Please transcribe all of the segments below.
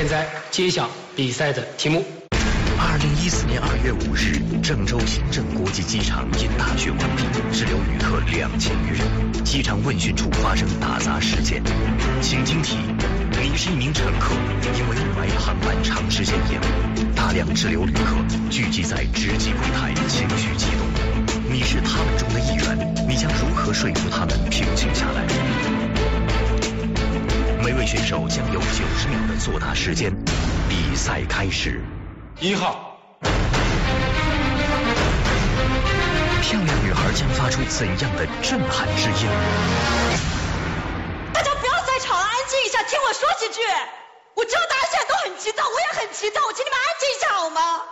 现在揭晓比赛的题目。二零一四年二月五日，郑州新郑国际机场因大雪关闭，滞留旅客两千余人。机场问询处发生打砸事件，请听题：你是一名乘客，因为雾霾航班长时间延误，大量滞留旅客聚集在值机柜台，情绪激动。你是他们中的一员，你将如何说服他们选手将有九十秒的作答时间，比赛开始。一号，漂亮女孩将发出怎样的震撼之音？大家不要再吵了，安静一下，听我说几句。我知道大家现在都很急躁，我也很急躁，我请你们安静一下好吗？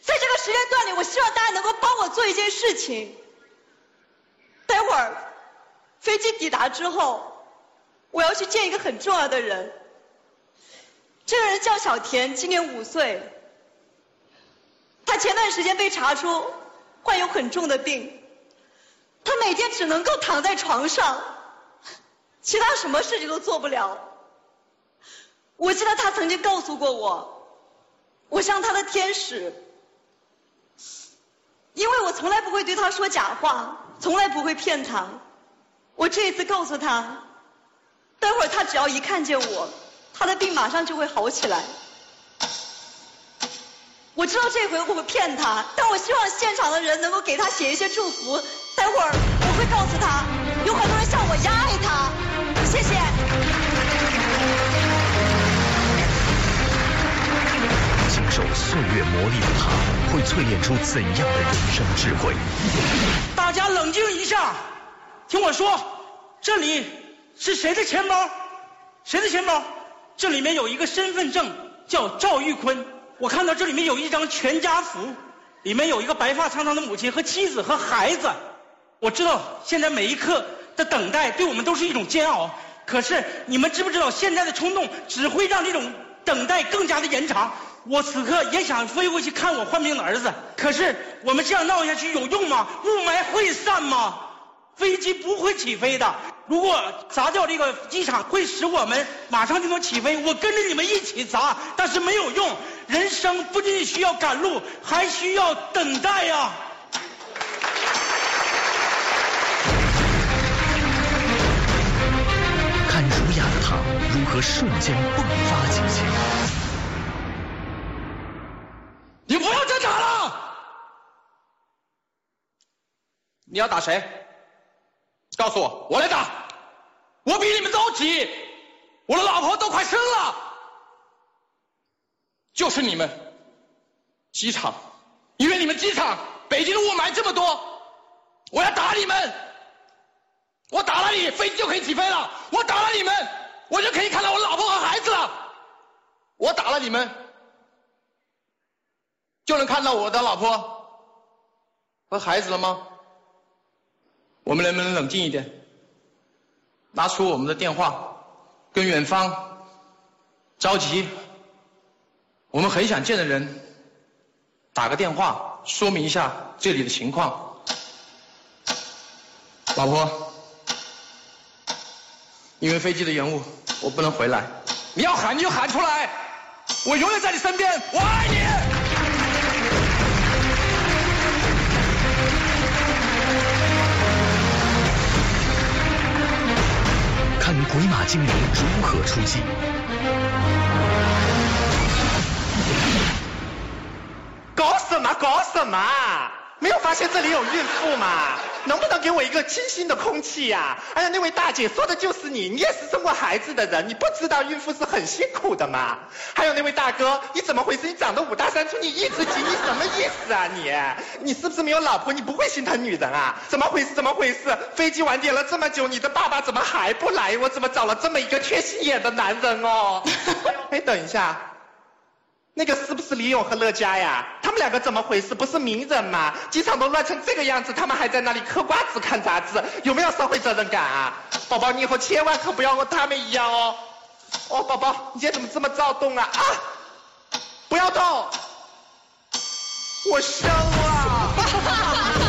在这个时间段里，我希望大家能够帮我做一件事情。待会儿飞机抵达之后，我要去见一个很重要的人。这个人叫小田，今年五岁。他前段时间被查出患有很重的病，他每天只能够躺在床上，其他什么事情都做不了。我记得他曾经告诉过我，我像他的天使，因为我从来不会对他说假话，从来不会骗他。我这一次告诉他，待会儿他只要一看见我。他的病马上就会好起来。我知道这回我会骗他，但我希望现场的人能够给他写一些祝福。待会儿我会告诉他，有很多人像我一样爱他。谢谢。经受岁月磨砺的他，会淬炼出怎样的人生智慧？大家冷静一下，听我说，这里是谁的钱包？谁的钱包？这里面有一个身份证，叫赵玉坤。我看到这里面有一张全家福，里面有一个白发苍苍的母亲和妻子和孩子。我知道现在每一刻的等待对我们都是一种煎熬，可是你们知不知道现在的冲动只会让这种等待更加的延长？我此刻也想飞过去看我患病的儿子，可是我们这样闹下去有用吗？雾霾会散吗？飞机不会起飞的。如果砸掉这个机场，会使我们马上就能起飞。我跟着你们一起砸，但是没有用。人生不仅仅需要赶路，还需要等待呀。看儒雅的他如何瞬间迸发激情。你不要挣扎了！你要打谁？告诉我，我来打。我比你们着急，我的老婆都快生了。就是你们，机场，因为你们机场，北京的雾霾这么多，我要打你们。我打了你，飞机就可以起飞了。我打了你们，我就可以看到我老婆和孩子了。我打了你们，就能看到我的老婆和孩子了吗？我们能不能冷静一点？拿出我们的电话，跟远方着急，我们很想见的人打个电话，说明一下这里的情况。老婆，因为飞机的延误，我不能回来。你要喊你就喊出来，我永远在你身边，我爱你。鬼马精灵如何出击？搞什么搞什么？没有发现这里有孕妇吗？能不能给我一个清新的空气呀？哎呀，那位大姐说的就是你，你也是生过孩子的人，你不知道孕妇是很辛苦的吗？还有那位大哥，你怎么回事？你长得五大三粗，你一直挤，你什么意思啊你？你是不是没有老婆？你不会心疼女人啊？怎么回事？怎么回事？飞机晚点了这么久，你的爸爸怎么还不来？我怎么找了这么一个缺心眼的男人哦？哎，等一下。那个是不是李勇和乐嘉呀？他们两个怎么回事？不是名人吗？机场都乱成这个样子，他们还在那里嗑瓜子看杂志，有没有社会责任感啊？宝宝，你以后千万可不要和他们一样哦。哦，宝宝，你今天怎么这么躁动啊？啊！不要动，我生了。